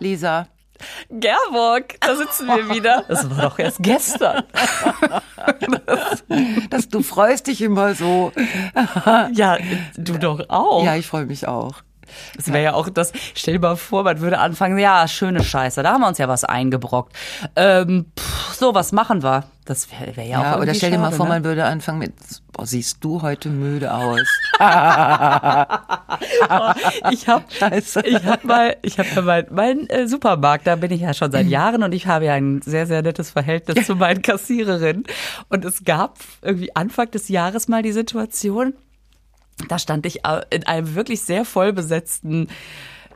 Lisa. Gerburg, da sitzen wir wieder. Das war doch erst gestern. dass, dass du freust dich immer so. ja, du doch auch. Ja, ich freue mich auch. Das wäre ja auch das, stell dir mal vor, man würde anfangen, ja, schöne Scheiße, da haben wir uns ja was eingebrockt. Ähm, pff, so, was machen wir? Das wäre wär ja, ja auch Oder stell dir schade, mal vor, ne? man würde anfangen mit, oh, siehst du heute müde aus. ich habe ich hab mal, ich habe ja mein, mein äh, Supermarkt, da bin ich ja schon seit Jahren und ich habe ja ein sehr, sehr nettes Verhältnis zu meinen Kassiererinnen. Und es gab irgendwie Anfang des Jahres mal die Situation, da stand ich äh, in einem wirklich sehr voll besetzten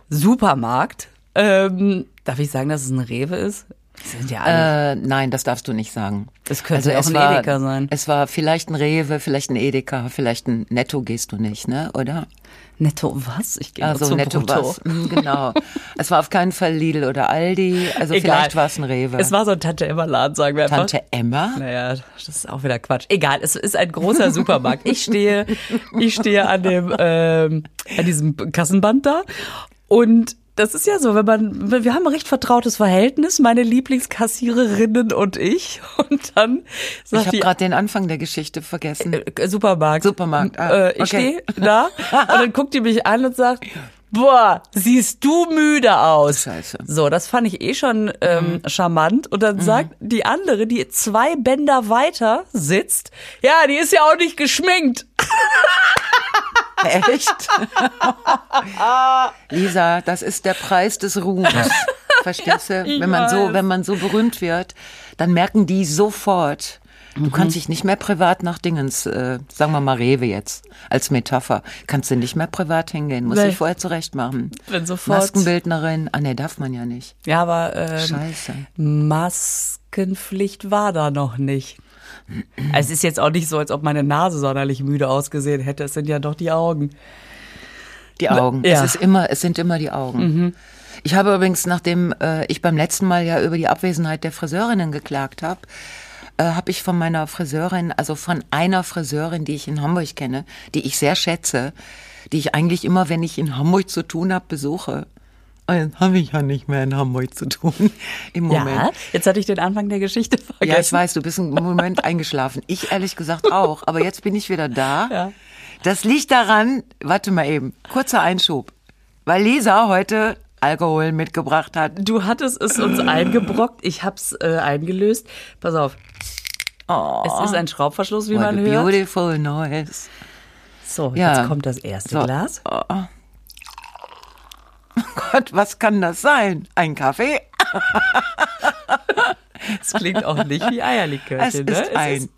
Supermarkt. Ähm, darf ich sagen, dass es ein Rewe ist? Sind ja alle. Äh, nein, das darfst du nicht sagen. Das könnte also auch ein war, Edeka sein. Es war vielleicht ein Rewe, vielleicht ein Edeka, vielleicht ein Netto gehst du nicht, ne? Oder? Netto was? Ich gehe also zum Netto Brutto. was. Mhm, genau. es war auf keinen Fall Lidl oder Aldi. Also Egal. vielleicht war es ein Rewe. Es war so ein Tante Emma Laden, sagen wir einfach. Tante Emma? Naja, das ist auch wieder Quatsch. Egal, es ist ein großer Supermarkt. Ich stehe, ich stehe an dem, ähm, an diesem Kassenband da und das ist ja so, wenn man, wir haben ein recht vertrautes Verhältnis, meine Lieblingskassiererinnen und ich. Und dann Ich sagt habe die gerade den Anfang der Geschichte vergessen. äh, Supermarkt. Supermarkt, ah, äh, ich okay. stehe da und dann guckt die mich an und sagt, boah, siehst du müde aus. Scheiße. So, das fand ich eh schon ähm, charmant. Und dann sagt die andere, die zwei Bänder weiter sitzt, ja, die ist ja auch nicht geschminkt. Echt? Lisa, das ist der Preis des Ruhms. Verstehst du? Ich Wenn man so, weiß. wenn man so berühmt wird, dann merken die sofort. Du kannst dich nicht mehr privat nach Dingens, äh, sagen wir mal Rewe jetzt, als Metapher, kannst du nicht mehr privat hingehen, musst Nee. dich vorher zurecht machen. Wenn sofort- Maskenbildnerin, ah nee, darf man ja nicht. Ja, aber ähm, Scheiße. Maskenpflicht war da noch nicht. Also es ist jetzt auch nicht so, als ob meine Nase sonderlich müde ausgesehen hätte. Es sind ja doch die Augen. Die Augen. Ja. Mhm. Es ist immer, es sind immer die Augen. Ich habe übrigens, nachdem äh, ich beim letzten Mal ja über die Abwesenheit der Friseurinnen geklagt habe, äh, habe ich von meiner Friseurin, also von einer Friseurin, die ich in Hamburg kenne, die ich sehr schätze, die ich eigentlich immer, wenn ich in Hamburg zu tun habe, besuche. Habe ich ja nicht mehr in Hamburg zu tun im Moment. Ja, jetzt hatte ich den Anfang der Geschichte vergessen. Ja, ich weiß, du bist im Moment eingeschlafen. Ich ehrlich gesagt auch, aber jetzt bin ich wieder da. Ja. Das liegt daran, warte mal eben, kurzer Einschub, weil Lisa heute Alkohol mitgebracht hat. Du hattest es uns eingebrockt, ich hab's äh, eingelöst. Pass auf. Es ist ein Schraubverschluss, wie What man a hört. beautiful noise. So, Ja. jetzt kommt das erste So. Glas. Gott, was kann das sein? Ein Kaffee? Es klingt auch nicht wie Es Eierlikörchen, ist ne? ein es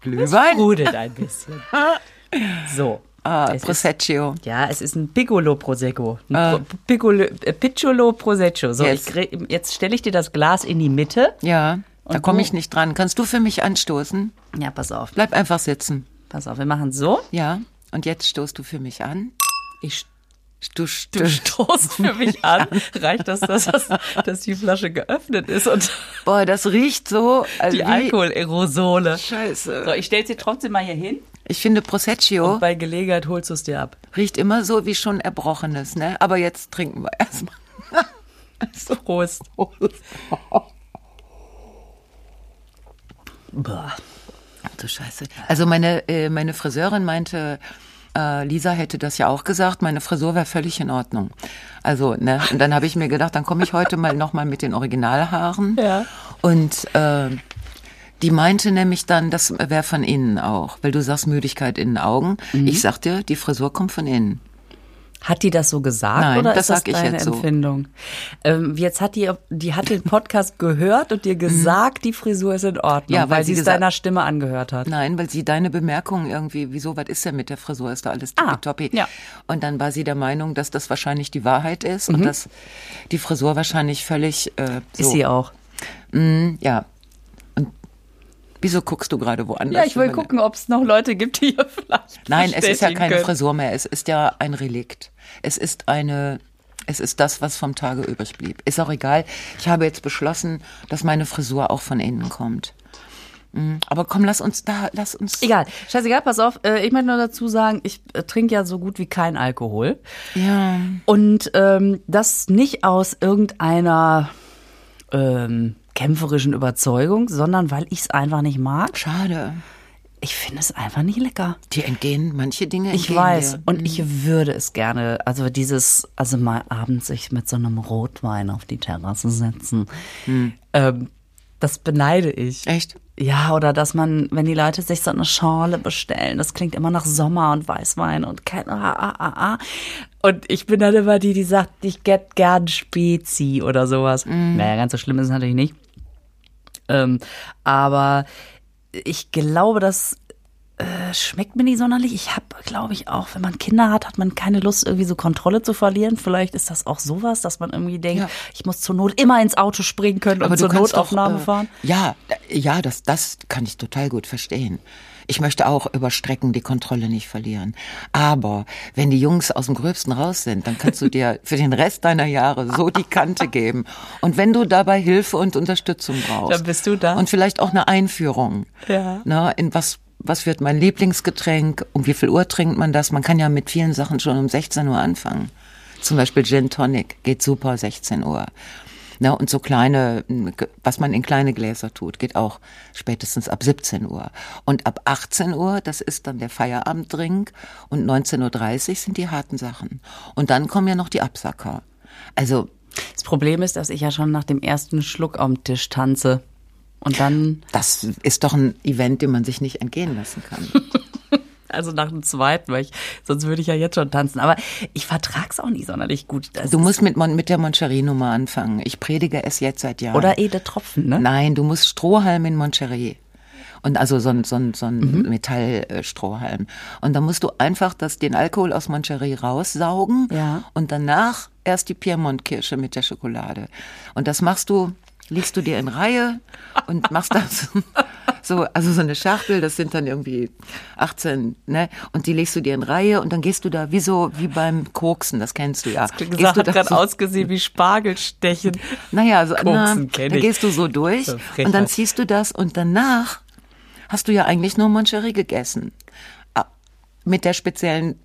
Glühwein. sprudelt ein bisschen. So. Ah, Es ist- Prosecco. Ja, es ist ein Piccolo Prosecco. Ein Pro Piccolo, äh, Piccolo Prosecco. So, Yes. ich, jetzt stelle ich dir das Glas in die Mitte. Ja, da komme ich nicht dran. Kannst du für mich anstoßen? Ja, pass auf. Bleib einfach sitzen. Pass auf, wir machen so. Ja, und jetzt stoßt du für mich an. Ich Du, Du stoßt für mich an. Reicht das, dass, das, dass die Flasche geöffnet ist und Boah, das riecht so. Also die Alkoholerosole. Scheiße. So, ich stell sie trotzdem mal hier hin. Ich finde Prosecco Und bei Gelegenheit holst du es dir ab. riecht immer so wie schon Erbrochenes, ne? Aber jetzt trinken wir erstmal. Prost. Boah. Ach du Scheiße. Also meine, äh, meine Friseurin meinte, äh, Lisa hätte das ja auch gesagt, meine Frisur wäre völlig in Ordnung. Also, ne, und dann habe ich mir gedacht, dann komme ich heute mal nochmal mit den Originalhaaren. Ja. Und äh, die meinte nämlich dann, das wäre von innen auch, weil du sagst Müdigkeit in den Augen. Mhm. Ich sagte, die Frisur kommt von innen. Hat die das so gesagt Nein, oder das ist das deine jetzt so. Empfindung? Ähm, jetzt hat die, die hat den Podcast gehört und dir gesagt, die Frisur ist in Ordnung. Ja, weil weil, sie es deiner Stimme angehört hat. Nein, weil sie deine Bemerkung irgendwie, wieso, was ist denn mit der Frisur? Ist da alles Ah, tippitoppi? ja. Und dann war sie der Meinung, dass das wahrscheinlich die Wahrheit ist Mhm. und dass die Frisur wahrscheinlich völlig äh, so. Ist sie auch. Ja. Und wieso guckst du gerade woanders? Ja, ich will gucken, ob es noch Leute gibt, die hier vielleicht Nein, es ist ja keine können. Frisur mehr. Es ist ja ein Relikt. Es ist eine, es ist das, was vom Tage übrig blieb. Ist auch egal. Ich habe jetzt beschlossen, dass meine Frisur auch von innen kommt. Mhm. Aber komm, lass uns da, lass uns. Egal, scheißegal, pass auf. Äh, ich möchte nur dazu sagen, ich äh, trinke ja so gut wie kein Alkohol. Ja. Und ähm, das nicht aus irgendeiner ähm, kämpferischen Überzeugung, sondern weil ich es einfach nicht mag. Schade. Ich finde es einfach nicht lecker. Die entgehen, manche Dinge Ich weiß. dir. Und ich würde es gerne, also dieses, also mal abends sich mit so einem Rotwein auf die Terrasse setzen. Ähm, das beneide ich. Echt? Ja, oder dass man, wenn die Leute sich so eine Schorle bestellen, das klingt immer nach Sommer und Weißwein und kein ah, ah, ah, ah. Und ich bin dann immer die, die sagt, ich get gern Spezi oder sowas. Naja, ganz so schlimm ist es natürlich nicht. Ähm, aber ich glaube, das äh, schmeckt mir nicht sonderlich. Ich habe, glaube ich, auch, wenn man Kinder hat, hat man keine Lust, irgendwie so Kontrolle zu verlieren. Vielleicht ist das auch sowas, dass man irgendwie denkt, Ja. ich muss zur Not immer ins Auto springen können und zur Notaufnahme doch, äh, fahren. Ja, ja, das, das kann ich total gut verstehen. Ich möchte auch über Strecken die Kontrolle nicht verlieren. Aber wenn die Jungs aus dem Gröbsten raus sind, dann kannst du dir für den Rest deiner Jahre so die Kante geben. Und wenn du dabei Hilfe und Unterstützung brauchst. Dann bist du da. Und vielleicht auch eine Einführung. Ja. Na, in was, was wird mein Lieblingsgetränk? Um wie viel Uhr trinkt man das? Man kann ja mit vielen Sachen schon um 16 Uhr anfangen. Zum Beispiel Gin Tonic geht super 16 Uhr. Na, und so kleine, was man in kleine Gläser tut, geht auch spätestens ab 17 Uhr. Und ab 18 Uhr, das ist dann der Feierabenddrink und 19.30 Uhr sind die harten Sachen. Und dann kommen ja noch die Absacker. Also, Das Problem ist, dass ich ja schon nach dem ersten Schluck am Tisch tanze. Und dann, das ist doch ein Event, den man sich nicht entgehen lassen kann. also nach dem zweiten, weil ich, sonst würde ich ja jetzt schon tanzen. Aber ich vertrag's auch nicht sonderlich gut. Das Du musst mit, Mon- mit der Moncherie-Nummer anfangen. Ich predige es jetzt seit Jahren. oder Ede Tropfen, ne? Nein, du musst Strohhalm in Moncherie. Und also so ein, so ein, so ein Mhm. Metallstrohhalm. Und dann musst du einfach das, den Alkohol aus Moncherie raussaugen Ja. und danach erst die Piemont-Kirsche mit der Schokolade. Und das machst du, legst du dir in Reihe und machst das so, also so eine Schachtel, das sind dann irgendwie 18, ne? Und die legst du dir in Reihe und dann gehst du da wie so, wie beim Koksen, das kennst du ja. Wie Gehst gesagt, du hat gerade so- ausgesehen wie Spargelstechen. naja, also na, Koksen kenn da ich. gehst du so durch So und dann ziehst du das und danach hast du ja eigentlich nur Moncherie gegessen. Ah, Mit der speziellen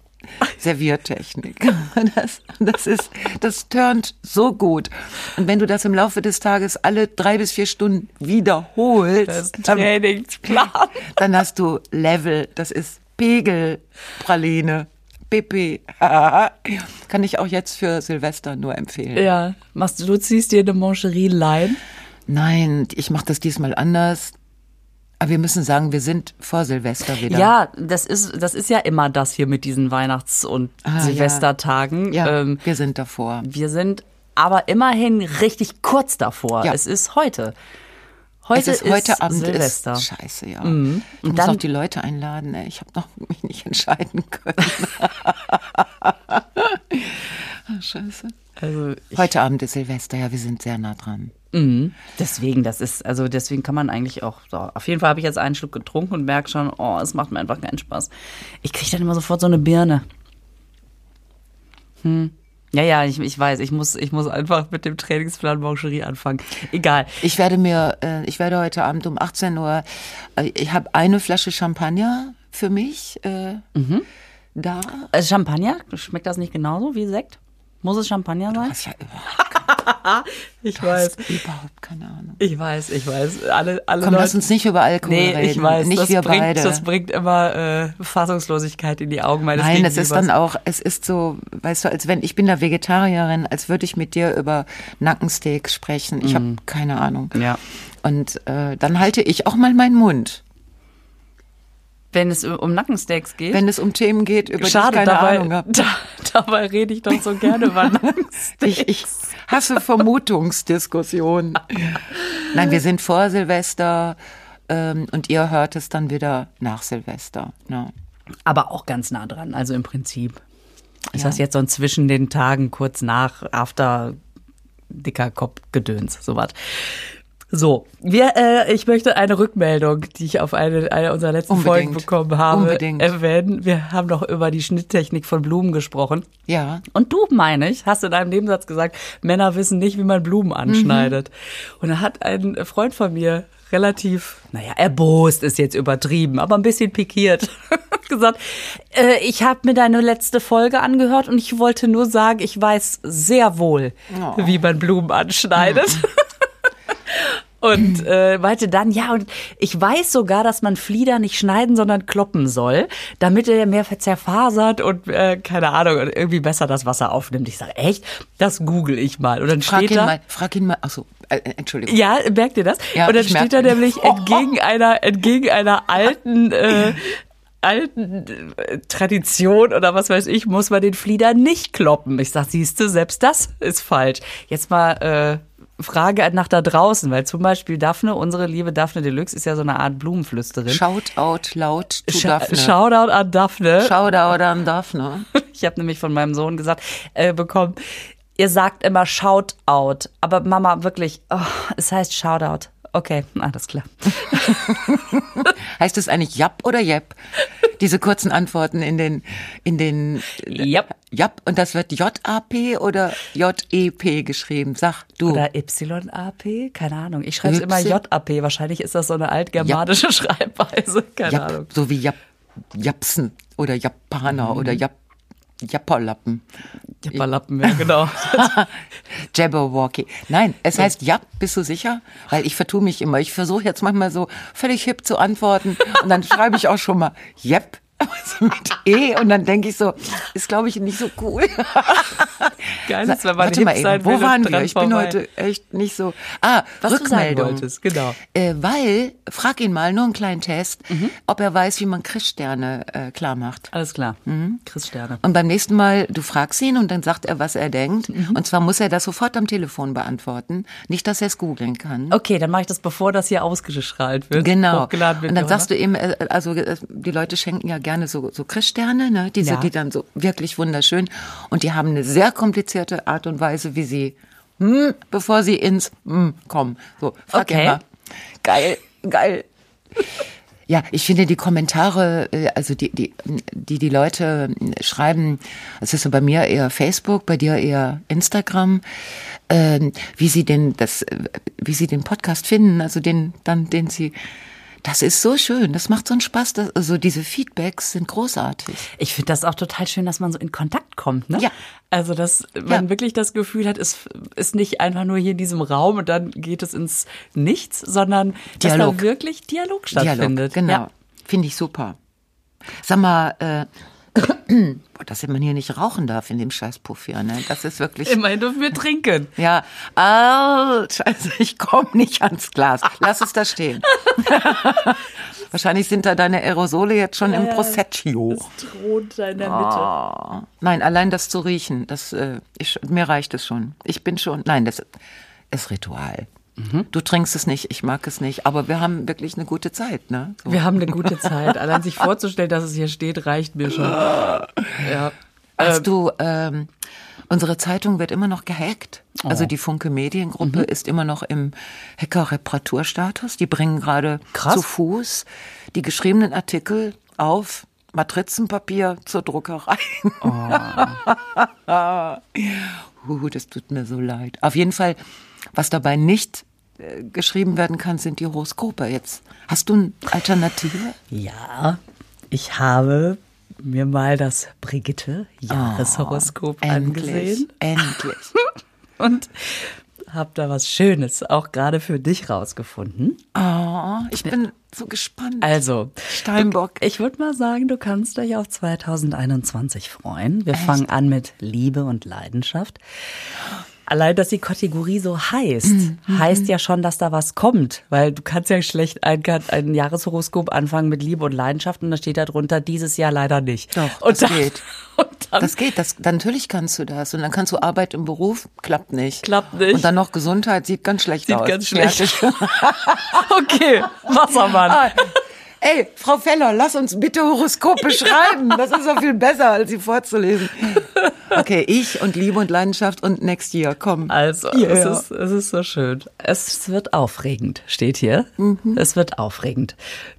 Serviertechnik. Das, das ist, das turnt so gut. Und wenn du das im Laufe des Tages alle drei bis vier Stunden wiederholst, dann, dann hast du Level. Das ist Pegelpraline. Pipi. Kann ich auch jetzt für Silvester nur empfehlen. Ja, machst du, du ziehst dir eine Mancherie-Line. Nein, ich mache das diesmal anders. Aber wir müssen sagen, wir sind vor Silvester wieder. Ja, das ist, das ist ja immer das hier mit diesen Weihnachts- und Ah, Silvestertagen. ja Ähm, wir sind davor. wir sind aber immerhin richtig kurz davor. Ja. Es ist heute. Heute es ist heute Abend Silvester. Mhm. ist scheiße, ja. Und Ich muss auch die Leute einladen. ey. Ich habe noch mich nicht entscheiden können. Ah, scheiße. also Heute Abend ist Silvester, ja, wir sind sehr nah dran. Mhm. deswegen, das ist, also deswegen kann man eigentlich auch, so. auf jeden Fall habe ich jetzt einen Schluck getrunken und merke schon, oh, es macht mir einfach keinen Spaß. Ich kriege dann immer sofort so eine Birne. Hm. Ja, ja, ich, ich weiß, ich muss, ich muss einfach mit dem Trainingsplan Mancherie anfangen. Egal. Ich werde mir, äh, ich werde heute Abend um 18 Uhr, äh, ich habe eine Flasche Champagner für mich äh, Mhm. da. Äh, Champagner, schmeckt das nicht genauso wie Sekt? Muss es Champagner sein? Was ja überhaupt, Ich hast überhaupt keine Ahnung. Ich weiß, ich weiß. Alle, alle Komm, Leute. lass uns nicht über Alkohol nee, reden. ich weiß. Nicht das wir bringt, beide. Das bringt immer äh, Fassungslosigkeit in die Augen meines Nein, es ist dann auch, es ist so, weißt du, als wenn ich bin da Vegetarierin, als würde ich mit dir über Nackensteaks sprechen. Ich habe keine Ahnung. Mhm. Ja. Und äh, dann halte ich auch mal meinen Mund, Wenn es um Nackensteaks geht. wenn es um Themen geht, über Schade, die ich keine dabei, Ahnung habe. da, dabei rede ich doch so gerne über Nackensteaks. Ich, ich hasse Vermutungsdiskussionen. Nein, wir sind vor Silvester ähm, und ihr hört es dann wieder nach Silvester. Ne? Aber auch ganz nah dran, also im Prinzip. Ist Ja. das jetzt so ein zwischen den Tagen kurz nach, after dicker Kopfgedöns, sowas. So, wir, äh, ich möchte eine Rückmeldung, die ich auf eine, eine unserer letzten Folgen Unbedingt. bekommen habe, Unbedingt. erwähnen. Wir haben doch über die Schnitttechnik von Blumen gesprochen. Ja. Und du, meine ich, hast in einem Nebensatz gesagt, Männer wissen nicht, wie man Blumen anschneidet. Und da hat ein Freund von mir relativ, naja, erbost ist jetzt übertrieben, aber ein bisschen pikiert gesagt, äh, ich habe mir deine letzte Folge angehört und ich wollte nur sagen, ich weiß sehr wohl, oh. wie man Blumen anschneidet. Mhm. Und äh, meinte dann, ja, und ich weiß sogar, dass man Flieder nicht schneiden, sondern kloppen soll, damit er mehr zerfasert und äh, keine Ahnung, irgendwie besser das Wasser aufnimmt. Ich sage, echt? Das google ich mal. Und dann frag steht ihn da, mal, frag ihn mal, ach so, äh, Entschuldigung. Ja, merkt ihr das? Ja, und dann steht da nämlich entgegen einer, entgegen einer alten, äh, alten äh, Tradition oder was weiß ich, muss man den Flieder nicht kloppen. Ich sag, siehst du, selbst das ist falsch. Jetzt mal äh, Frage nach da draußen, weil zum Beispiel Daphne, unsere liebe Daphne Deluxe, ist ja so eine Art Blumenflüsterin. Shoutout laut to Scha- Daphne. Shoutout an Daphne. Shoutout an Daphne. Ich habe nämlich von meinem Sohn gesagt äh, bekommen, ihr sagt immer Shoutout, aber Mama wirklich, oh, es heißt Shoutout. Okay, alles klar. Heißt es eigentlich Jap oder Jep? Diese kurzen Antworten in den, in den, Jap. Jap. Und das wird J-A-P oder J-E-P geschrieben. Sag du. Oder YAP? Keine Ahnung. Ich schreibe es immer? JAP. Wahrscheinlich ist das so eine altgermanische Schreibweise. Keine Jap, Ahnung. so wie Jap, Japsen oder Japaner Mhm. oder Jap, Japperlappen. Japperlappen, ja, genau. Jabberwocky. Nein, es heißt Jap, bist du sicher? Weil ich vertue mich immer. Ich versuche jetzt manchmal so völlig hip zu antworten und dann schreibe ich auch schon mal Jep also mit E und dann denke ich so, ist glaube ich nicht so cool. Geil ist, wenn man Warte mal eben, wo waren wir? Ich bin vorbei. heute echt nicht so. Ah, Was du Rückmeldung. wolltest, genau. Äh, weil, frag ihn mal, nur einen kleinen Test, ob er weiß, wie man Christsterne äh, klar macht. Alles klar. Chris Sterne. Und beim nächsten Mal, du fragst ihn und dann sagt er, was er denkt. Mhm. Und zwar muss er das sofort am Telefon beantworten. Nicht, dass er es googeln kann. Okay, dann mache ich das, bevor das hier ausgestrahlt wird. Genau. Wird. Und dann sagst du eben, äh, also äh, die Leute schenken ja gerne so, so Christsterne, ne? Diese, Ja. die dann so wirklich wunderschön. Und die haben eine sehr komplizierte Art und Weise, wie sie, hm, bevor sie ins hm kommen. So, frag Okay. mal. Geil, geil. Ja, ich finde die Kommentare, äh, also die, die, die die Leute äh, schreiben, es ist so bei mir eher Facebook, bei dir eher Instagram, ähm, wie sie den, das, äh, wie sie den Podcast finden, also den, dann, den sie, das ist so schön, das macht so einen Spaß, das, also diese Feedbacks sind großartig. Ich finde das auch total schön, dass man so in Kontakt kommt, ne? Ja. Also, dass man Ja. wirklich das Gefühl hat, es ist nicht einfach nur hier in diesem Raum und dann geht es ins Nichts, sondern dass da Dialog. wirklich Dialog stattfindet. Dialog, genau, Ja. finde ich super. Sag mal, äh, boah, dass man hier nicht rauchen darf in dem Scheißpuff hier, ne? Das ist wirklich. Immerhin dürfen wir trinken. Ja, ah, scheiße, ich komme nicht ans Glas. Lass es da stehen. Wahrscheinlich sind da deine Aerosole jetzt schon im Prosecco. droht da in der Ah. Nein, allein das zu riechen, das, äh, ich, mir reicht es schon. Ich bin schon, nein, das ist Ritual. Du trinkst es nicht, ich mag es nicht, aber wir haben wirklich eine gute Zeit, ne? So. Wir haben eine gute Zeit. Allein sich vorzustellen, dass es hier steht, reicht mir schon. Ja. Hast du, ähm, unsere Zeitung wird immer noch gehackt. Also die Funke Mediengruppe ist immer noch im Hacker-Reparaturstatus. Die bringen gerade zu Fuß die geschriebenen Artikel auf Matrizenpapier zur Druckerei. uh, das tut mir so leid. Auf jeden Fall, was dabei nicht äh, geschrieben werden kann, sind die Horoskope jetzt. Hast du eine Alternative? Ja, ich habe mir mal das Brigitte-Jahreshoroskop angesehen Endlich. und habe da was Schönes auch gerade für dich rausgefunden. Oh, ich bin so gespannt. Also, Steinbock. ich würde mal sagen, du kannst dich auf 2021 freuen. Wir fangen an mit Liebe und Leidenschaft. Allein, dass die Kategorie so heißt, heißt ja schon, dass da was kommt, weil du kannst ja schlecht ein, ein Jahreshoroskop anfangen mit Liebe und Leidenschaft und da steht da drunter dieses Jahr leider nicht. Doch, und das dann, geht. Und dann Das geht, das, natürlich kannst du das. Und dann kannst du Arbeit im Beruf, klappt nicht. Klappt nicht. Und dann noch Gesundheit, sieht ganz schlecht Sieht aus. ganz schlecht. Okay, Wassermann. Ah, Ey, Frau Feller, lass uns bitte Horoskope schreiben. Das ist so viel besser, als sie vorzulesen. Okay, ich und Liebe und Leidenschaft und Next Year, komm. Also, Yeah. es, ist, es ist so schön. Es wird aufregend, steht hier. Es wird aufregend.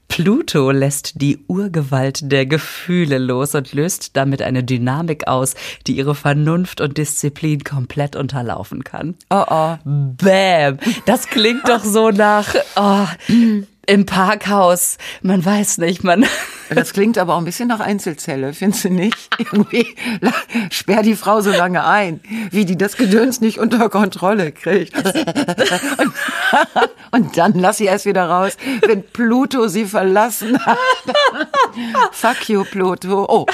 Pluto lässt die Urgewalt der Gefühle los und löst damit eine Dynamik aus, die ihre Vernunft und Disziplin komplett unterlaufen kann. Oh, oh. Bäm. Das klingt doch so nach oh, im Parkhaus. Man weiß nicht, man. Das klingt aber auch ein bisschen nach Einzelzelle, findest du nicht? Irgendwie sperr die Frau so lange ein, wie die das Gedöns nicht unter Kontrolle kriegt. Und, und dann lass sie erst wieder raus, wenn Pluto sie verlassen hat. Fuck you, Pluto. Oh,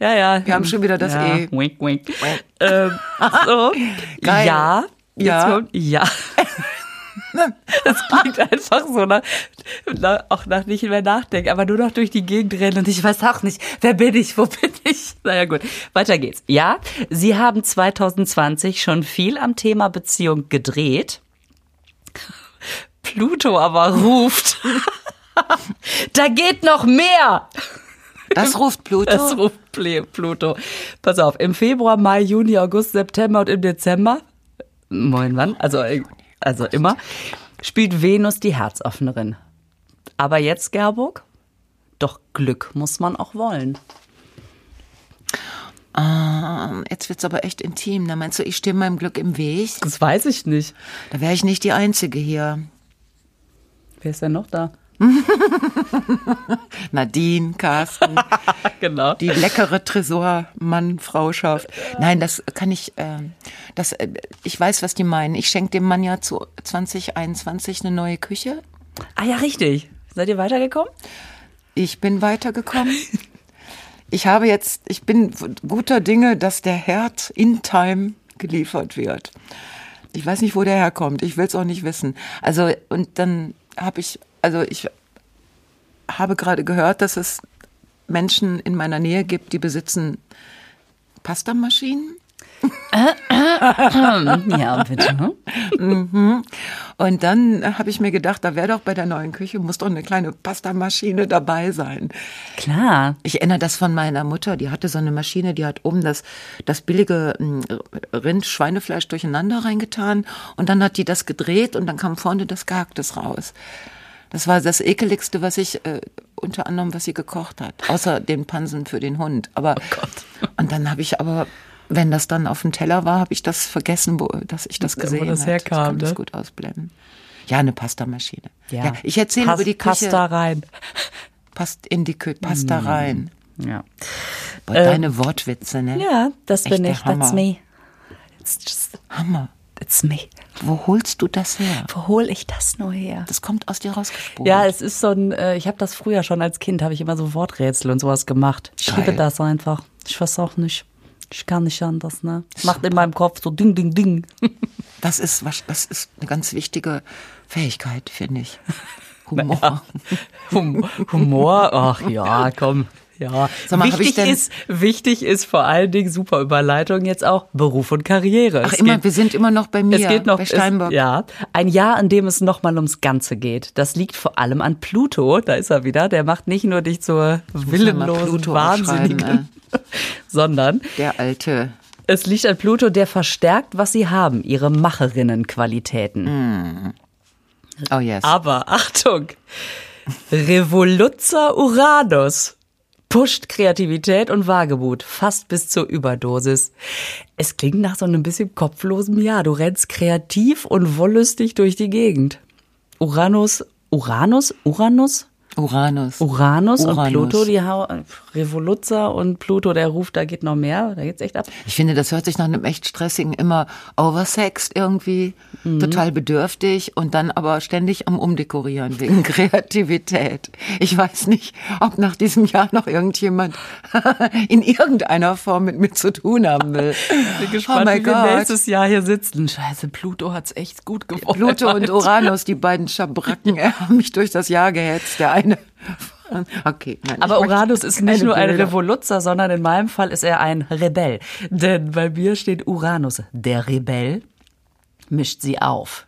ja, ja. Wir haben schon wieder das ja, E. Wink, wink. ähm, so. Geil. Ja. Jetzt Ja. Kommt, ja. Das klingt einfach so nach, nach, auch nach nicht mehr nachdenken, aber nur noch durch die Gegend rennen und ich weiß auch nicht, wer bin ich, wo bin ich? Naja gut, weiter geht's. Ja, Sie haben 2020 schon viel am Thema Beziehung gedreht. Pluto aber ruft. da geht noch mehr. das ruft Pluto. Das ruft Pluto. Pass auf, im Februar, Mai, Juni, August, September und im Dezember, moin wann, also, äh, also immer, spielt Venus die Herzoffenerin. Aber jetzt, Gerburg, doch Glück muss man auch wollen. Ah, jetzt wird's aber echt intim. Da meinst du, ich stehe meinem Glück im Weg? Das weiß ich nicht. Da wäre ich nicht die Einzige hier. Wer ist denn noch da? Nadine, Carsten, Genau. die leckere Tresor-Mann-Frauschaft. Nein, das kann ich, äh, das, äh, ich weiß, was die meinen. Ich schenke dem Mann ja zu 2021 eine neue Küche. Ah ja, richtig. Seid ihr weitergekommen? Ich bin weitergekommen. Ich habe jetzt, ich bin guter Dinge, dass der Herd in Time geliefert wird. Ich weiß nicht, wo der herkommt. Ich will es auch nicht wissen. Also, und dann habe ich, also ich habe gerade gehört, dass es Menschen in meiner Nähe gibt, die besitzen Pastamaschinen. Ja, bitte. Und dann habe ich mir gedacht, da wäre doch bei der neuen Küche, muss doch eine kleine Pastamaschine dabei sein. Klar. Ich erinnere das von meiner Mutter, die hatte so eine Maschine, die hat oben das, das billige mm, Rind-Schweinefleisch durcheinander reingetan und dann hat die das gedreht und dann kam vorne das Gehacktes raus. Das war das ekeligste, was ich, äh, unter anderem, was sie gekocht hat. Außer den Pansen für den Hund. Aber, Gott. und dann habe ich aber, wenn das dann auf dem Teller war, habe ich das vergessen, wo, dass ich das Wo gesehen habe. das herkam, ich kann das ne? gut ausblenden. Ja, eine Pastamaschine. Ja. ich erzähle Pas- über die Küche. Pasta rein. Passt in die Küche, Pasta rein. Ja. Boah, deine Wortwitze, ne? Ja, das Echt bin ich. That's me. It's just, Hammer. It's me. Wo holst du das her? Wo hol ich das nur her? Das kommt aus dir rausgesprungen. Ja, es ist so ein, äh, ich habe das früher schon als Kind, habe ich immer so Worträtsel und sowas gemacht. Ich Geil. liebe das einfach. Ich weiß auch nicht. Ich kann nicht anders, ne? Macht in meinem Kopf so ding, ding, ding. Das ist was, das ist eine ganz wichtige Fähigkeit, finde ich. Humor. Hum Humor, ach ja, komm. Ja, mal, wichtig ist, wichtig ist vor allen Dingen super Überleitung jetzt auch Beruf und Karriere. Ach Es immer, geht- wir sind immer noch bei mir, Es geht noch, bei Steinbock. Es, ja, ein Jahr, in dem es nochmal ums Ganze geht. Das liegt vor allem an Pluto. Da ist er wieder. Der macht nicht nur dich zur willenlosen Pluto Wahnsinnigen, aufschreiben, sondern Der alte. es liegt an Pluto, der verstärkt, was sie haben, ihre Macherinnenqualitäten. Oh yes. Aber Achtung, Revoluzzer Uranus pusht Kreativität und Wagemut fast bis zur Überdosis. Es klingt nach so einem bisschen kopflosen Jahr. Du rennst kreativ und wollüstig durch die Gegend. Uranus, Uranus, Uranus, Uranus. Uranus, und Uranus. Pluto, die hau Revoluzzer und Pluto, der ruft, da geht noch mehr, da geht's echt ab. Ich finde, das hört sich nach einem echt stressigen, immer oversexed irgendwie, Mhm. total bedürftig und dann aber ständig am Umdekorieren wegen Kreativität. Ich weiß nicht, ob nach diesem Jahr noch irgendjemand in irgendeiner Form mit mir zu tun haben will. Bin gespannt, oh mein wie wir Gott. nächstes Jahr hier sitzen. Scheiße, Pluto hat's echt gut gewollt. Pluto und Uranus, die beiden Schabracken, haben mich durch das Jahr gehetzt. Der eine. Okay, nein, Aber Uranus ist nicht nur ein Bilder. Revoluzzer, sondern in meinem Fall ist er ein Rebell. Denn bei mir steht Uranus. Der Rebell mischt sie auf.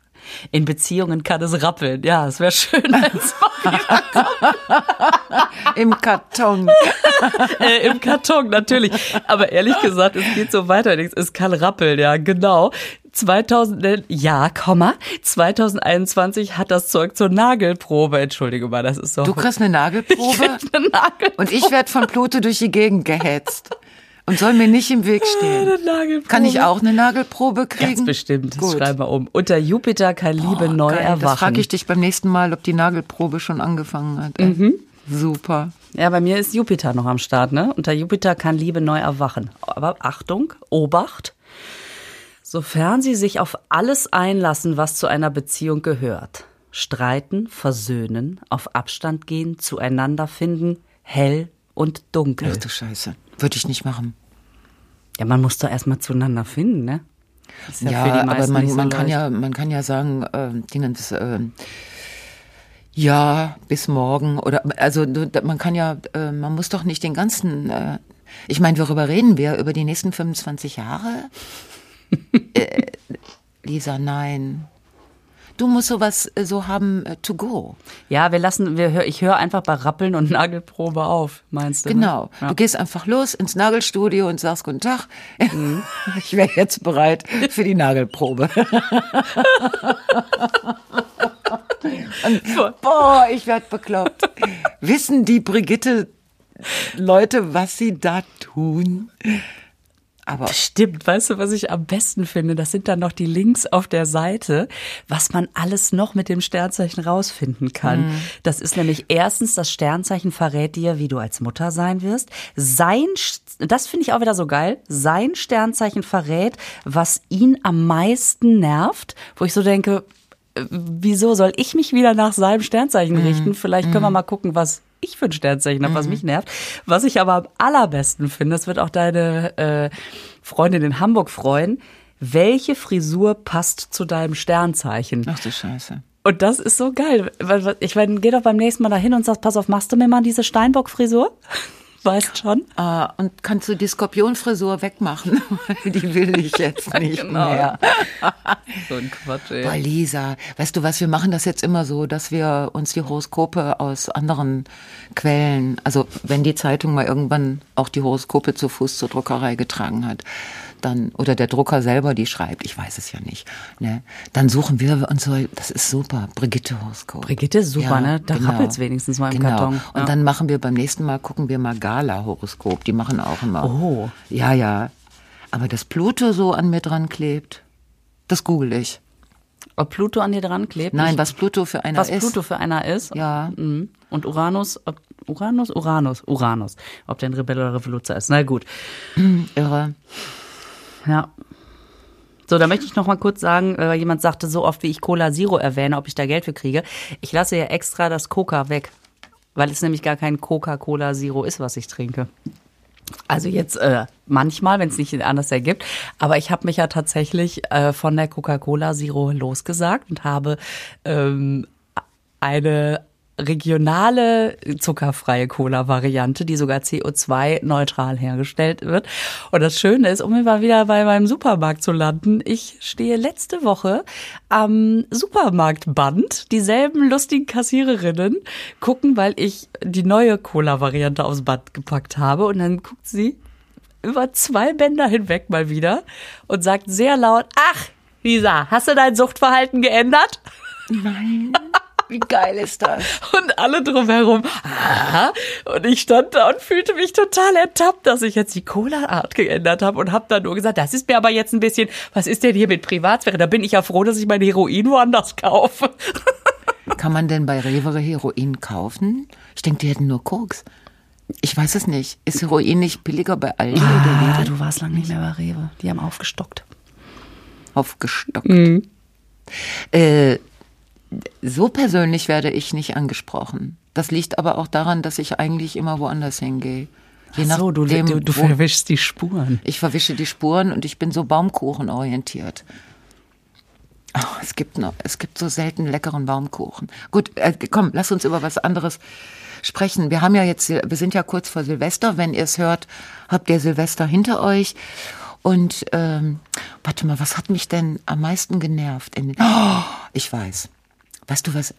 In Beziehungen kann es rappeln. Ja, es wäre schön, wenn es Im Karton. äh, Im Karton, natürlich. Aber ehrlich gesagt, es geht so weiter. Es kann rappeln, ja, genau. 2000, ja, Komma, 2021 hat das Zeug zur Nagelprobe. Entschuldige mal, das ist so. Du kriegst eine Nagelprobe? Eine Nagelprobe. Und ich werde von Pluto durch die Gegend gehetzt. Und soll mir nicht im Weg stehen. Eine Nagelprobe. Kann ich auch eine Nagelprobe kriegen? Ganz bestimmt. Das Gut. schreiben wir um. Unter Jupiter kann Liebe Oh, neu geil. erwachen. Das frage ich dich beim nächsten Mal, ob die Nagelprobe schon angefangen hat. Mhm. Super. Ja, bei mir ist Jupiter noch am Start, ne? Unter Jupiter kann Liebe neu erwachen. Aber Achtung, Obacht. Sofern sie sich auf alles einlassen, was zu einer Beziehung gehört. Streiten, versöhnen, auf Abstand gehen, zueinander finden, hell und dunkel. Ach du Scheiße. Würde ich nicht machen. Ja, man muss doch erstmal zueinander finden, ne? Ja, die aber man, so man kann ja, man kann ja sagen, äh, Dingens, äh, ja, bis morgen oder also man kann ja, äh, man muss doch nicht den ganzen. Äh, ich meine, worüber reden wir? Über die nächsten 25 Jahre? äh, Lisa, nein. Du musst sowas äh, so haben äh, to go. Ja, wir lassen, wir hör, ich höre einfach bei Rappeln und Nagelprobe auf, meinst du? ne? Genau. Ja. Du gehst einfach los ins Nagelstudio und sagst Guten Tag. Mhm. Ich wäre jetzt bereit für die Nagelprobe. und, boah, ich werd bekloppt. Wissen die Brigitte Leute, was sie da tun? Aber Stimmt, weißt du, was ich am besten finde? Das sind dann noch die Links auf der Seite, was man alles noch mit dem Sternzeichen rausfinden kann. Das ist nämlich erstens, das Sternzeichen verrät dir, wie du als Mutter sein wirst. Sein, das finde ich auch wieder so geil, sein Sternzeichen verrät, was ihn am meisten nervt, wo ich so denke, äh, wieso soll ich mich wieder nach seinem Sternzeichen richten? Vielleicht können wir mal gucken, was ich für ein Sternzeichen habe, was mich nervt. Was ich aber am allerbesten finde, das wird auch deine äh, Freundin in Hamburg freuen, welche Frisur passt zu deinem Sternzeichen? ach du Scheiße. Und das ist so geil. Ich meine, geh doch beim nächsten Mal dahin und sag, pass auf, machst du mir mal diese Steinbock-Frisur? Weißt schon? Ah, und kannst du die Skorpionfrisur wegmachen? die will ich jetzt nicht Genau. mehr. So ein Quatsch, Boah, Lisa, weißt du was, wir machen das jetzt immer so, dass wir uns die Horoskope aus anderen Quellen, also wenn die Zeitung mal irgendwann auch die Horoskope zu Fuß zur Druckerei getragen hat, dann, oder der Drucker selber die schreibt, ich weiß es ja nicht, ne, dann suchen wir uns so, das ist super, Brigitte Horoskop. Brigitte ist super, ne? Da rappelt's wenigstens mal im genau. Karton. Und Ja. dann machen wir beim nächsten Mal, gucken wir mal Gala-Horoskop, die machen auch immer. Oh. Ja, ja. Aber dass Pluto so an mir dran klebt, das google ich. Ob Pluto an dir dran klebt? Nein, was Pluto für einer was ist. Pluto für einer ist. Ja. Mhm. Und Uranus, ob, Uranus, Uranus, Uranus. Ob der ein Rebell oder Revoluzer ist. Na gut. Irre. Ja. So, da möchte ich noch mal kurz sagen, äh, jemand sagte so oft, wie ich Cola Zero erwähne, ob ich da Geld für kriege. Ich lasse ja extra das Coca weg, weil es nämlich gar kein Coca-Cola Zero ist, was ich trinke. Also jetzt äh, manchmal, wenn es nicht anders ergibt. Aber ich habe mich ja tatsächlich äh, von der Coca-Cola Zero losgesagt und habe ähm, eine regionale zuckerfreie Cola-Variante, die sogar CO2-neutral hergestellt wird. Und das Schöne ist, um immer wieder bei meinem Supermarkt zu landen, ich stehe letzte Woche am Supermarktband, dieselben lustigen Kassiererinnen gucken, weil ich die neue Cola-Variante aufs Band gepackt habe. Und dann guckt sie über zwei Bänder hinweg mal wieder und sagt sehr laut, ach, Lisa, hast du dein Suchtverhalten geändert? Nein. Wie geil ist das? Und alle drumherum. Ah, und ich stand da und fühlte mich total ertappt, dass ich jetzt die Cola-Art geändert habe und habe dann nur gesagt, das ist mir aber jetzt ein bisschen, was ist denn hier mit Privatsphäre? Da bin ich ja froh, dass ich mein Heroin woanders kaufe. Kann man denn bei Rewe Heroin kaufen? Ich denke, die hätten nur Koks. Ich weiß es nicht. Ist Heroin nicht billiger bei Aldi oder Lidl? Ah, du warst lange nicht mehr bei Rewe. Die haben aufgestockt. Aufgestockt. Äh, so persönlich werde ich nicht angesprochen. Das liegt aber auch daran, dass ich eigentlich immer woanders hingehe. Je Ach so, du, nachdem, du, du verwischst die Spuren. Ich verwische die Spuren und ich bin so baumkuchenorientiert. Oh, es gibt noch, es gibt so selten leckeren Baumkuchen. Gut, äh, komm, lass uns über was anderes sprechen. Wir haben ja jetzt, wir sind ja kurz vor Silvester. Wenn ihr es hört, habt ihr Silvester hinter euch. Und ähm, warte mal, was hat mich denn am meisten genervt? In, oh, ich weiß. Weißt du was?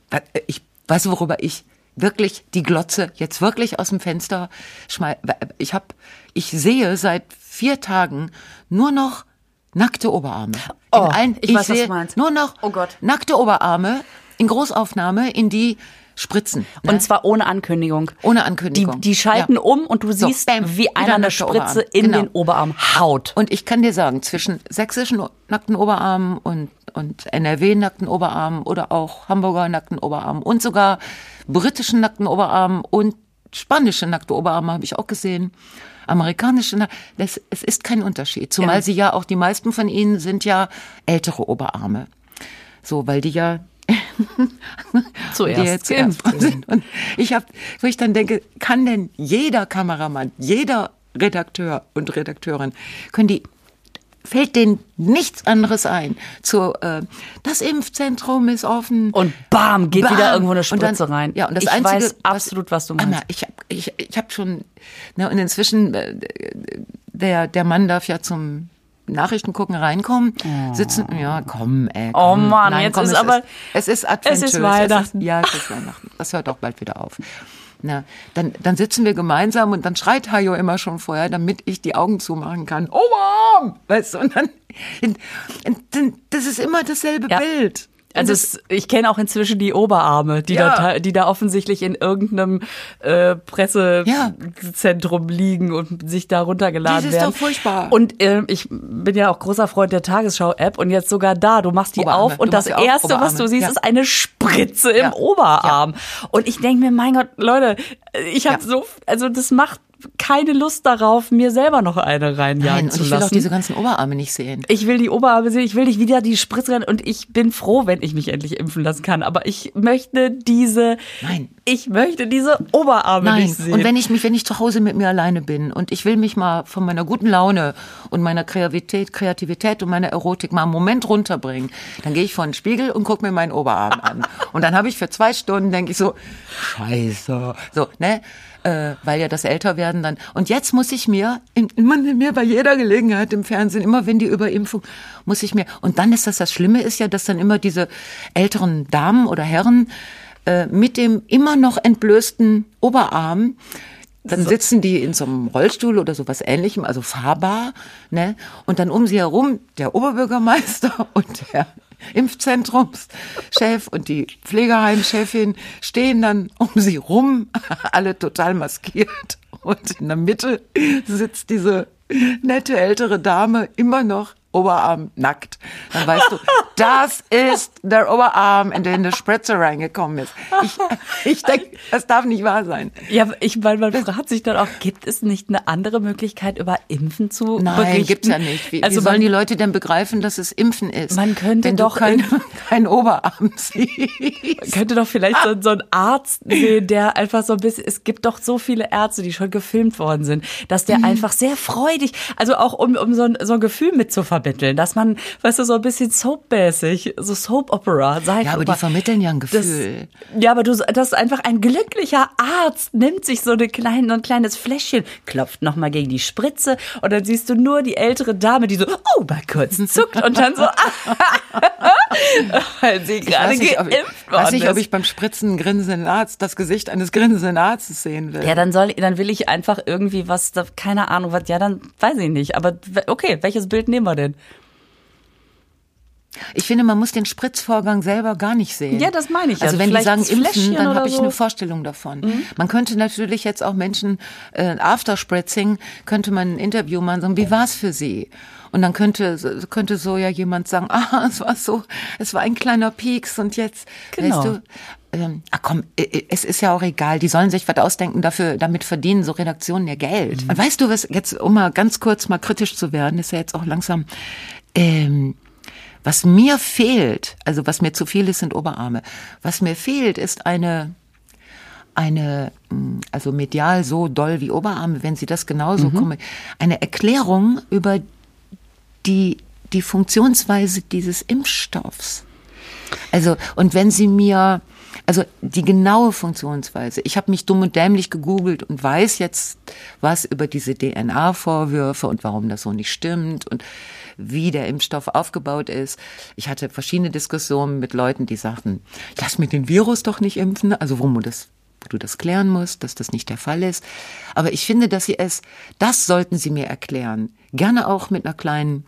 Ich weiß, worüber ich wirklich die Glotze jetzt wirklich aus dem Fenster schmeiß. Ich habe, ich sehe seit vier Tagen nur noch nackte Oberarme. Oh, allen, ich, ich weiß, sehe was du meinst. Nur noch oh Gott. nackte Oberarme in Großaufnahme, in die spritzen. Ne? Und zwar ohne Ankündigung. Ohne Ankündigung. Die, die schalten ja. um und du siehst, so, wie einer eine Spritze in genau. den Oberarm haut. Und ich kann dir sagen, zwischen sächsischen nackten Oberarmen und, und NRW nackten Oberarmen oder auch Hamburger nackten Oberarmen und sogar britischen nackten Oberarmen und spanische nackte Oberarme habe ich auch gesehen. Amerikanische, das, es ist kein Unterschied. Zumal ja. sie ja auch, die meisten von ihnen sind ja ältere Oberarme. So, weil die ja zuerst, sind. Und ich habe, wo ich dann denke, kann denn jeder Kameramann, jeder Redakteur und Redakteurin, können die fällt denen nichts anderes ein. Zu, äh, das Impfzentrum ist offen. Und bam, geht bam. wieder irgendwo eine Spritze dann, rein. Ja, und das ich Einzige, weiß absolut, was du meinst. Anna, ich habe ich, ich hab schon, ne, und inzwischen, äh, der, der Mann darf ja zum Nachrichten gucken, reinkommen, oh. sitzen, ja, komm, ey. Oh komm. Oh Mann, Nein, jetzt komm, ist es aber. Ist, es ist Advent. Es ist Weihnachten. Es ist, ja, es ist Weihnachten. Das hört auch bald wieder auf. Na, dann, dann sitzen wir gemeinsam und dann schreit Hajo immer schon vorher, damit ich die Augen zumachen kann. Oh Mom! Weißt du, und dann, und, und, das ist immer dasselbe ja. Bild. Also es, ich kenne auch inzwischen die Oberarme, die, ja. da, die da offensichtlich in irgendeinem äh, Pressezentrum ja. liegen und sich da runtergeladen werden. Das ist doch furchtbar. Und äh, ich bin ja auch großer Freund der Tagesschau-App und jetzt sogar da, du machst die Oberarme. auf und du das Erste, was du siehst, ja. ist eine Spritze im Oberarm. Und ich denke mir, mein Gott, Leute, ich habe so, also das macht keine Lust darauf, mir selber noch eine reinjagen Nein, zu lassen. ich will auch diese ganzen Oberarme nicht sehen. Ich will die Oberarme sehen, ich will nicht wieder die Spritze rein und ich bin froh, wenn ich mich endlich impfen lassen kann. Aber ich möchte diese, Nein. ich möchte diese Oberarme Nein. nicht sehen. Und wenn ich mich, wenn ich zu Hause mit mir alleine bin und ich will mich mal von meiner guten Laune und meiner Kreativität, Kreativität und meiner Erotik mal einen Moment runterbringen, dann gehe ich vor den Spiegel und gucke mir meinen Oberarm an. Und dann habe ich für zwei Stunden, denke ich so, Scheiße. So, ne? Äh, weil ja das Älterwerden dann. Und jetzt muss ich mir, immer mir bei jeder Gelegenheit im Fernsehen, immer wenn die über Impfung, muss ich mir, und dann ist das, das Schlimme ist ja, dass dann immer diese älteren Damen oder Herren äh, mit dem immer noch entblößten Oberarm dann sitzen die in so einem Rollstuhl oder sowas ähnlichem, also fahrbar, ne? Und dann um sie herum der Oberbürgermeister und der Impfzentrumschef und die Pflegeheimchefin stehen dann um sie rum, alle total maskiert. Und in der Mitte sitzt diese nette ältere Dame immer noch Oberarm nackt. Dann weißt du, das ist der Oberarm, in den eine Spritze reingekommen ist. Ich, ich denke, das darf nicht wahr sein. Ja, ich meine, man fragt sich dann auch, gibt es nicht eine andere Möglichkeit, über Impfen zu Nein, berichten? gibt's ja nicht. Wie, also wie sollen die Leute denn begreifen, dass es Impfen ist? Man könnte doch kein, kein Oberarm siehst. Man könnte doch vielleicht so, so einen Arzt sehen, der einfach so ein bisschen, es gibt doch so viele Ärzte, die schon gefilmt worden sind, dass der mhm. einfach sehr freudig, also auch um, um so ein, so ein Gefühl mitzuvermitteln, vermitteln, dass man, weißt du, so ein bisschen soapmäßig, so Soap Opera, sag Ja, aber die vermitteln ja ein Gefühl. Das, ja, aber du, das ist einfach ein glücklicher Arzt, nimmt sich so eine kleine, ein kleines Fläschchen, klopft nochmal gegen die Spritze und dann siehst du nur die ältere Dame, die so, oh, mal kurz zuckt und dann so, weil sie gerade geimpft worden ist. weiß nicht, ob ich beim Spritzen grinsenden Arzt das Gesicht eines grinsenden Arztes sehen will. Ja, dann soll, dann will ich einfach irgendwie was, keine Ahnung, was, ja, dann weiß ich nicht. Aber okay, welches Bild nehmen wir denn? Sein. Ich finde, man muss den Spritzvorgang selber gar nicht sehen. Ja, das meine ich. Also, wenn die sagen impfen, dann habe ich so. eine Vorstellung davon. Mhm. Man könnte natürlich jetzt auch Menschen äh, Afterspritzing könnte man ein Interview machen, sagen, wie war's für Sie? Und dann könnte könnte so ja jemand sagen, ah, es war so, es war ein kleiner Pieks und jetzt, genau. weißt du, ähm, ach komm, es ist ja auch egal, die sollen sich was ausdenken, dafür, damit verdienen so Redaktionen ja Geld. Mhm. Und weißt du was, jetzt, um mal ganz kurz mal kritisch zu werden, ist ja jetzt auch langsam, ähm, was mir fehlt, also was mir zu viel ist, sind Oberarme. Was mir fehlt, ist eine, eine, hm, also medial so doll wie Oberarme, wenn sie das genauso mhm. kommen, eine Erklärung über die, die Funktionsweise dieses Impfstoffs. Also, und wenn sie mir also die genaue Funktionsweise. Ich habe mich dumm und dämlich gegoogelt und weiß jetzt was über diese DNA-Vorwürfe und warum das so nicht stimmt und wie der Impfstoff aufgebaut ist. Ich hatte verschiedene Diskussionen mit Leuten, die sagten, lass mir den Virus doch nicht impfen, also wo das wo du das klären musst, dass das nicht der Fall ist. Aber ich finde, dass sie es, das sollten sie mir erklären. Gerne auch mit einer kleinen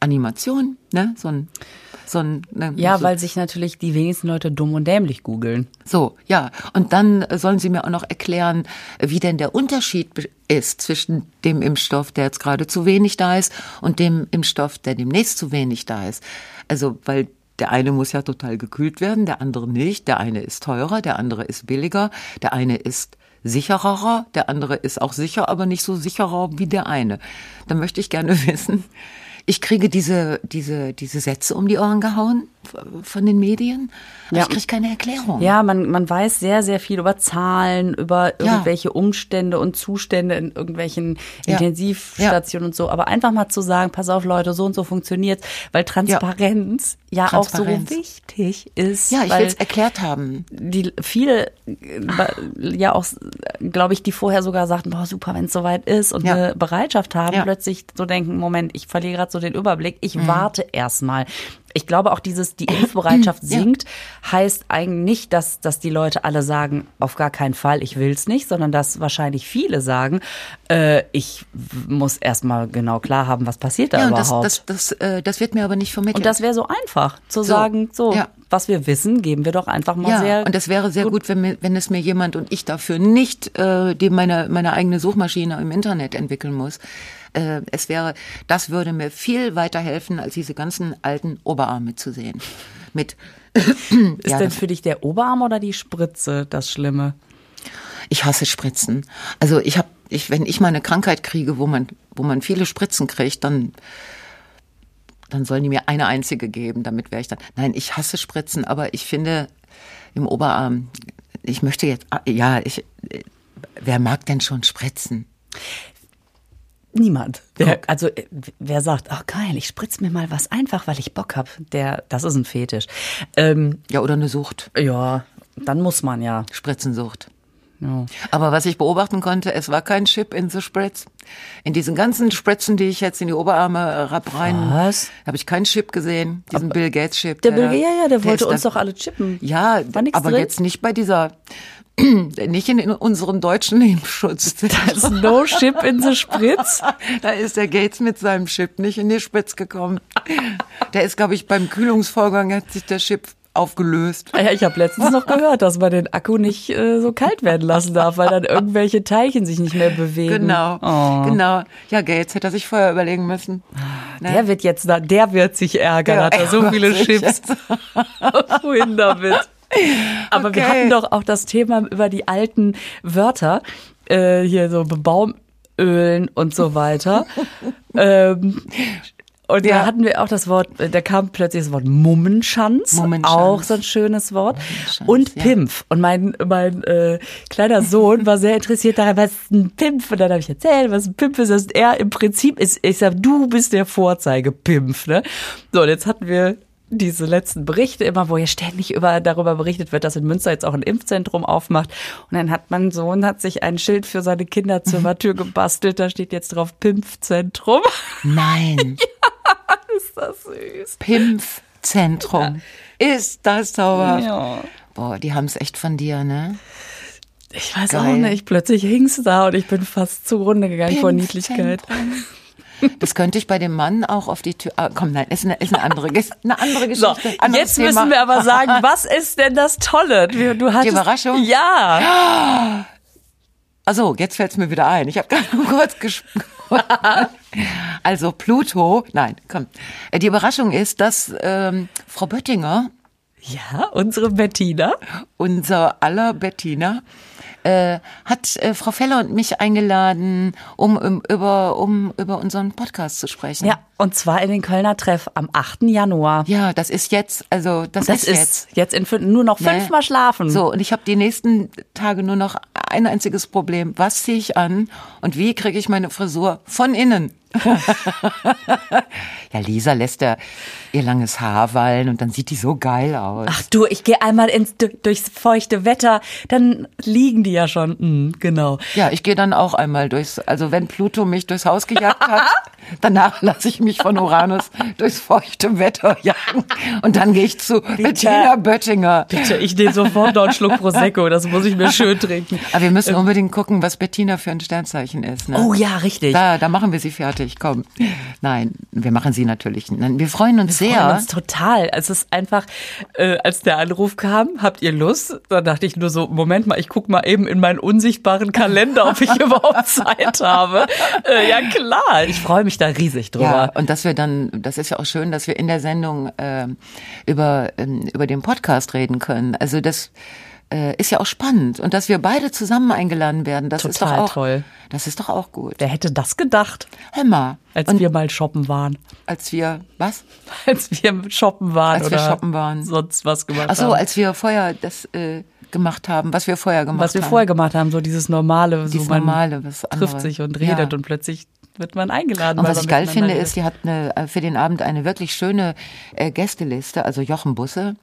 Animation, ne? So ein, so ein, ne? Ja, so. weil sich natürlich die wenigsten Leute dumm und dämlich googeln. So, ja. Und dann sollen Sie mir auch noch erklären, wie denn der Unterschied ist zwischen dem Impfstoff, der jetzt gerade zu wenig da ist, und dem Impfstoff, der demnächst zu wenig da ist. Also, weil der eine muss ja total gekühlt werden, der andere nicht. Der eine ist teurer, der andere ist billiger, der eine ist sicherer, der andere ist auch sicher, aber nicht so sicherer wie der eine. Da möchte ich gerne wissen, ich kriege diese, diese, diese Sätze um die Ohren gehauen von den Medien. Ja. Ich kriege keine Erklärung. Ja, man, man weiß sehr, sehr viel über Zahlen, über irgendwelche ja. Umstände und Zustände in irgendwelchen ja. Intensivstationen und so. Aber einfach mal zu sagen, pass auf Leute, so und so funktioniert, weil Transparenz ja, Transparenz. auch so wichtig ist. Ja, ich will es erklärt haben. Die viele, ja auch, glaube ich, die vorher sogar sagten, boah, super, wenn es soweit ist und eine Bereitschaft haben, plötzlich so denken, Moment, ich verliere gerade so den Überblick, ich mhm. warte erstmal ich glaube auch dieses, die Impfbereitschaft sinkt, ja. heißt eigentlich nicht, dass, dass die Leute alle sagen, auf gar keinen Fall, ich will's nicht, sondern dass wahrscheinlich viele sagen, äh, ich muss erstmal genau klar haben, was passiert da ja, überhaupt. Das, das, das, äh, das wird mir aber nicht vermittelt. Und das wäre so einfach, zu so, sagen, so, ja. was wir wissen, geben wir doch einfach mal ja, sehr. Und das wäre sehr gut, gut wenn, mir, wenn es mir jemand und ich dafür nicht äh, die meine, meine eigene Suchmaschine im Internet entwickeln muss, äh, es wäre, das würde mir viel weiterhelfen, als diese ganzen alten Oberarme zu sehen. Mit ist ja, denn für dich der Oberarm oder die Spritze das Schlimme? Ich hasse Spritzen. Also ich habe, ich, wenn ich mal eine Krankheit kriege, wo man, wo man viele Spritzen kriegt, dann dann sollen die mir eine einzige geben, damit wäre ich dann. Nein, ich hasse Spritzen, aber ich finde im Oberarm, ich möchte jetzt, ja, ich, wer mag denn schon Spritzen? Niemand. Wer, also äh, wer sagt, ach geil, ich spritz mir mal was einfach, weil ich Bock hab, der, das ist ein Fetisch. Ähm, ja, oder eine Sucht. Ja, dann muss man ja. Spritzensucht. Ja. Aber was ich beobachten konnte, es war kein Chip in the Spritz. In diesen ganzen Spritzen, die ich jetzt in die Oberarme äh, rein, habe ich keinen Chip gesehen, diesen aber Bill Gates Chip. Der, der Bill, ja, ja, der, der wollte uns doch alle chippen. Ja, aber drin? jetzt nicht bei dieser nicht in unseren deutschen Impfschutz. Da ist no Chip in the Spritz. Da ist der Gates mit seinem Chip nicht in die Spritz gekommen. Der ist, glaube ich, beim Kühlungsvorgang hat sich der Chip aufgelöst. Ah ja, ich habe letztens noch gehört, dass man den Akku nicht äh, so kalt werden lassen darf, weil dann irgendwelche Teilchen sich nicht mehr bewegen. Genau, oh. genau. Ja, Gates hätte er sich vorher überlegen müssen. Ne? Der wird jetzt, der wird sich ärgern, ja, hat er so viele Chips. Wohin damit? Aber okay. wir hatten doch auch das Thema über die alten Wörter, äh, hier so Baumölen und so weiter. ähm, und ja. da hatten wir auch das Wort, da kam plötzlich das Wort Mummenschanz, Mummenschanz. auch so ein schönes Wort. Und ja. Pimpf. Und mein, mein äh, kleiner Sohn war sehr interessiert daran, was ist ein Pimpf? Und dann habe ich erzählt, was ein Pimpf ist. Und er im Prinzip ist, ich sag, du bist der Vorzeige-Pimpf. Ne? So, und jetzt hatten wir diese letzten Berichte immer, wo ja ständig über, darüber berichtet wird, dass in Münster jetzt auch ein Impfzentrum aufmacht. Und dann hat mein Sohn hat sich ein Schild für seine Kinderzimmertür gebastelt. Da steht jetzt drauf Pimpfzentrum. Nein. ja, ist das süß. Pimpfzentrum. Ja. Ist das sauber. Ja. Boah, die haben es echt von dir, ne? Ich weiß Geil. auch nicht. Plötzlich hing's da und ich bin fast zugrunde gegangen vor Niedlichkeit. Das könnte ich bei dem Mann auch auf die Tür. Ah, komm, nein, ist eine, ist eine andere, eine andere Geschichte. So, jetzt Thema. müssen wir aber sagen, was ist denn das Tolle? Du hattest, die Überraschung? Ja. Also, jetzt fällt es mir wieder ein. Ich habe gerade kurz gesprochen. also Pluto, nein, komm. Die Überraschung ist, dass ähm, Frau Böttinger ja, unsere Bettina. Unser aller Bettina äh, hat äh, Frau Feller und mich eingeladen, um, um, über, um über unseren Podcast zu sprechen. Ja, und zwar in den Kölner Treff am 8. Januar. Ja, das ist jetzt, also das, das ist, jetzt. jetzt in nur noch ne? fünfmal schlafen. So, und ich habe die nächsten Tage nur noch ein einziges Problem. Was ziehe ich an und wie kriege ich meine Frisur von innen? ja, Lisa lässt ja ihr langes Haar wallen und dann sieht die so geil aus. Ach du, ich gehe einmal ins, durchs feuchte Wetter, dann liegen die ja schon. Mhm, genau. Ja, ich gehe dann auch einmal durchs, also wenn Pluto mich durchs Haus gejagt hat, danach lasse ich mich von Uranus durchs feuchte Wetter jagen und dann gehe ich zu Bitte. Bettina Böttinger. Bitte, ich nehme sofort noch einen Schluck Prosecco, das muss ich mir schön trinken. Aber wir müssen unbedingt gucken, was Bettina für ein Sternzeichen ist. Ne? Oh ja, richtig. Da, da machen wir sie fertig, komm. Nein, wir machen sie natürlich. Wir freuen uns wir sehr. Freuen uns total. Es ist einfach, äh, als der Anruf kam, habt ihr Lust? Da dachte ich nur so, Moment mal, ich guck mal eben in meinen unsichtbaren Kalender, ob ich überhaupt Zeit habe. Äh, ja klar, ich freue mich da riesig drüber. Ja, und dass wir dann, das ist ja auch schön, dass wir in der Sendung äh, über, äh, über den Podcast reden können. Also das äh, ist ja auch spannend. Und dass wir beide zusammen eingeladen werden, das Total ist doch auch toll. Das ist doch auch gut. Wer hätte das gedacht? Hör mal. Als und wir mal shoppen waren. Als wir, was? Als wir shoppen waren. Als wir shoppen waren. Sonst was gemacht Ach so, haben. als wir vorher das äh, gemacht haben, was wir vorher gemacht haben. Was wir vorher gemacht haben, so dieses normale. Dieses so man normale, was trifft sich und redet Ja. und plötzlich wird man eingeladen. Und was ich geil finde, ist, die hat eine, äh, für den Abend eine wirklich schöne äh, Gästeliste, also Jochen Busse.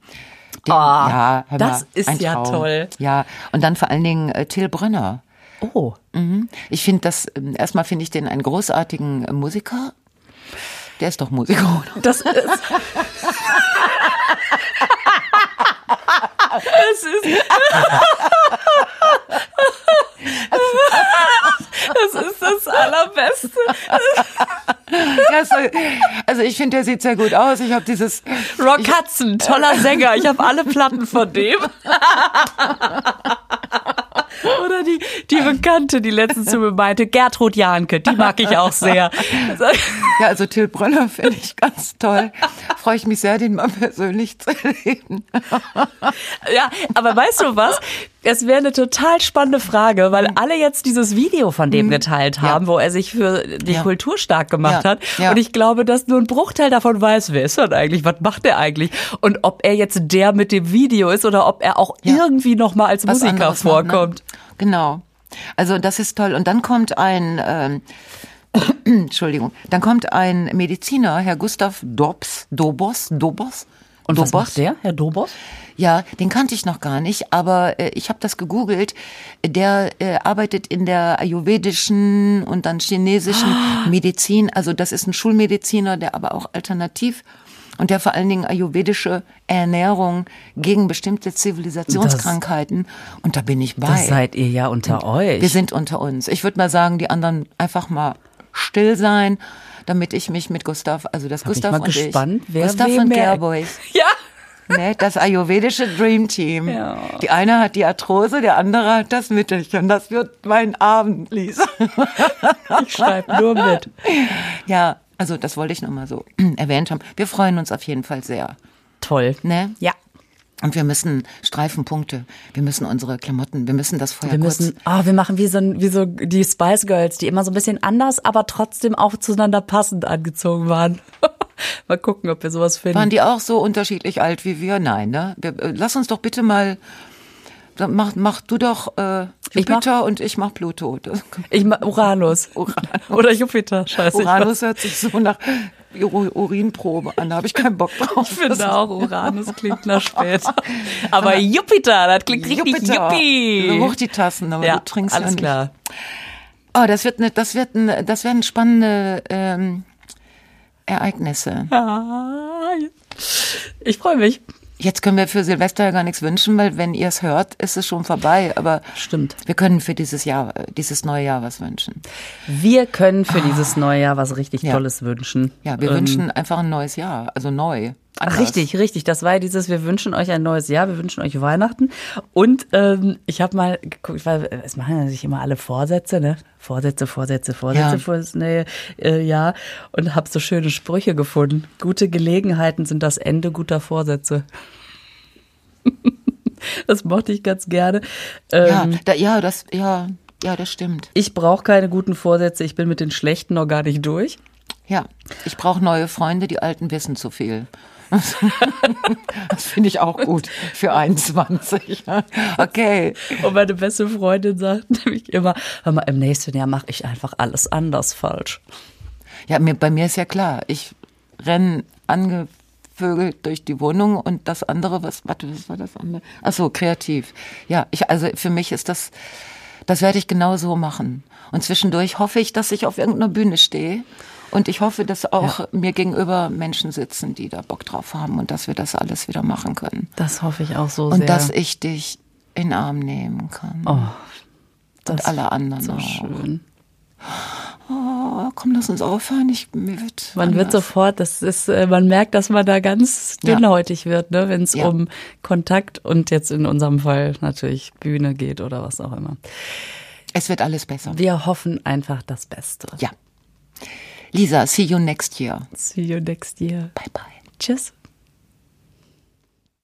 Den, Ah, ja, hör das mal, ist ja toll. Ja, und dann vor allen Dingen äh, Till Brönner. Oh. Mhm. Ich finde das, ähm, erstmal finde ich den einen großartigen äh, Musiker. Der ist doch Musiker, oder? Das ist. Es ist. Das ist das Allerbeste. Ja, so, also ich finde, der sieht sehr gut aus. Ich habe dieses Rock Hudson, toller Sänger. Ich habe alle Platten von dem. Oder die, die Bekannte, die letztens zu mir meinte, Gertrud Jahnke, die mag ich auch sehr. Ja, also Till Brönner finde ich ganz toll. Freue ich mich sehr, den mal persönlich zu erleben. Ja, aber weißt du was? Es wäre eine total spannende Frage, weil alle jetzt dieses Video von dem geteilt haben, wo er sich für die Ja. Kultur stark gemacht Ja. hat. Ja. Und ich glaube, dass nur ein Bruchteil davon weiß, wer ist das eigentlich, was macht er eigentlich und ob er jetzt der mit dem Video ist oder ob er auch Ja. irgendwie noch mal als Was Musiker anderes macht, vorkommt. Ne? Genau. Also das ist toll. Und dann kommt ein, ähm, Entschuldigung, dann kommt ein Mediziner, Herr Gustav Dobbs, Dobos, Dobos. Und was Dobos? macht der, Herr Dobos? Ja, den kannte ich noch gar nicht, aber äh, ich habe das gegoogelt. Der äh, arbeitet in der ayurvedischen und dann chinesischen Medizin. Also das ist ein Schulmediziner, der aber auch alternativ und der vor allen Dingen ayurvedische Ernährung gegen bestimmte Zivilisationskrankheiten. und da bin ich bei. Das seid ihr ja unter euch. Wir sind unter uns. Ich würde mal sagen, die anderen einfach mal still sein, damit ich mich mit Gustav, also das ich Gustav mal und gespannt, ich, wer Gustav und Gerboys. Ja. Ne, das ayurvedische Dream Team. Ja. Die eine hat die Arthrose, der andere hat das Mittelchen. Das wird mein Abend, Lisa. Ich schreibe nur mit. ja, also das wollte ich noch mal so erwähnt haben. Wir freuen uns auf jeden Fall sehr. Toll. Ne? Ja. Und wir müssen Streifenpunkte, wir müssen unsere Klamotten, wir müssen das vorher Wir kurz müssen, ah, wir machen wie so, ein- wie so die Spice Girls, die immer so ein bisschen anders, aber trotzdem auch zueinander passend angezogen waren. mal gucken, ob wir sowas finden. Waren die auch so unterschiedlich alt wie wir? Nein, ne? Äh, lass uns doch bitte mal. Mach, mach du doch äh, Ich mach- Jupiter und ich mach Pluto. Ich ma- Uranus. Oder Jupiter. Scheiße. Uranus hört sich so nach Ur Urinprobe an. Da habe ich keinen Bock drauf. Ich finde auch, Uranus klingt nach später. Aber Jupiter, das klingt richtig Jupiter. Yuppie. Hoch die Tassen, aber Ja, du trinkst alles ja nicht. klar. Oh, das wird eine, das wird eine, das werden spannende ähm, Ereignisse. Ah, Ich freue mich. Jetzt können wir für Silvester ja gar nichts wünschen, weil wenn ihr es hört, ist es schon vorbei. Aber Stimmt. wir können für dieses Jahr, dieses neue Jahr was wünschen. Wir können für dieses neue Jahr was richtig Ja. Tolles wünschen. Ja, wir Ähm, wünschen einfach ein neues Jahr, also neu. anders. Richtig, richtig. Das war ja dieses, wir wünschen euch ein neues Jahr, wir wünschen euch Weihnachten. Und ähm, ich habe mal geguckt, weil äh, es machen ja sich immer alle Vorsätze, ne? Vorsätze, Vorsätze, Vorsätze Ja. für das neue äh, Jahr. Und habe so schöne Sprüche gefunden. Gute Gelegenheiten sind das Ende guter Vorsätze. das mochte ich ganz gerne. Ja, Ähm, da, ja, das, ja, ja, das stimmt. Ich brauche keine guten Vorsätze, ich bin mit den schlechten noch gar nicht durch. Ja, ich brauche neue Freunde, die Alten wissen zu viel. Das finde ich auch gut für 21. Okay. Und meine beste Freundin sagt nämlich immer, hör mal, im nächsten Jahr mache ich einfach alles anders falsch. Ja, mir, bei mir ist ja klar, ich renne angevögelt durch die Wohnung und das andere, was, warte, was war das andere? Ach so, kreativ. Ja, ich, also für mich ist das, das werde ich genau so machen. Und zwischendurch hoffe ich, dass ich auf irgendeiner Bühne stehe. Und ich hoffe, dass auch ja. mir gegenüber Menschen sitzen, die da Bock drauf haben und dass wir das alles wieder machen können. Das hoffe ich auch so und sehr. Und dass ich dich in den Arm nehmen kann. Oh, und alle anderen so auch. schön. Oh, komm, lass uns aufhören. Ich, mir wird man anders. wird sofort, das ist, äh, man merkt, dass man da ganz dünnhäutig ja. wird, ne, wenn es ja. um Kontakt und jetzt in unserem Fall natürlich Bühne geht oder was auch immer. Es wird alles besser. Wir hoffen einfach das Beste. Ja. Lisa, see you next year. See you next year. Bye bye. Tschüss.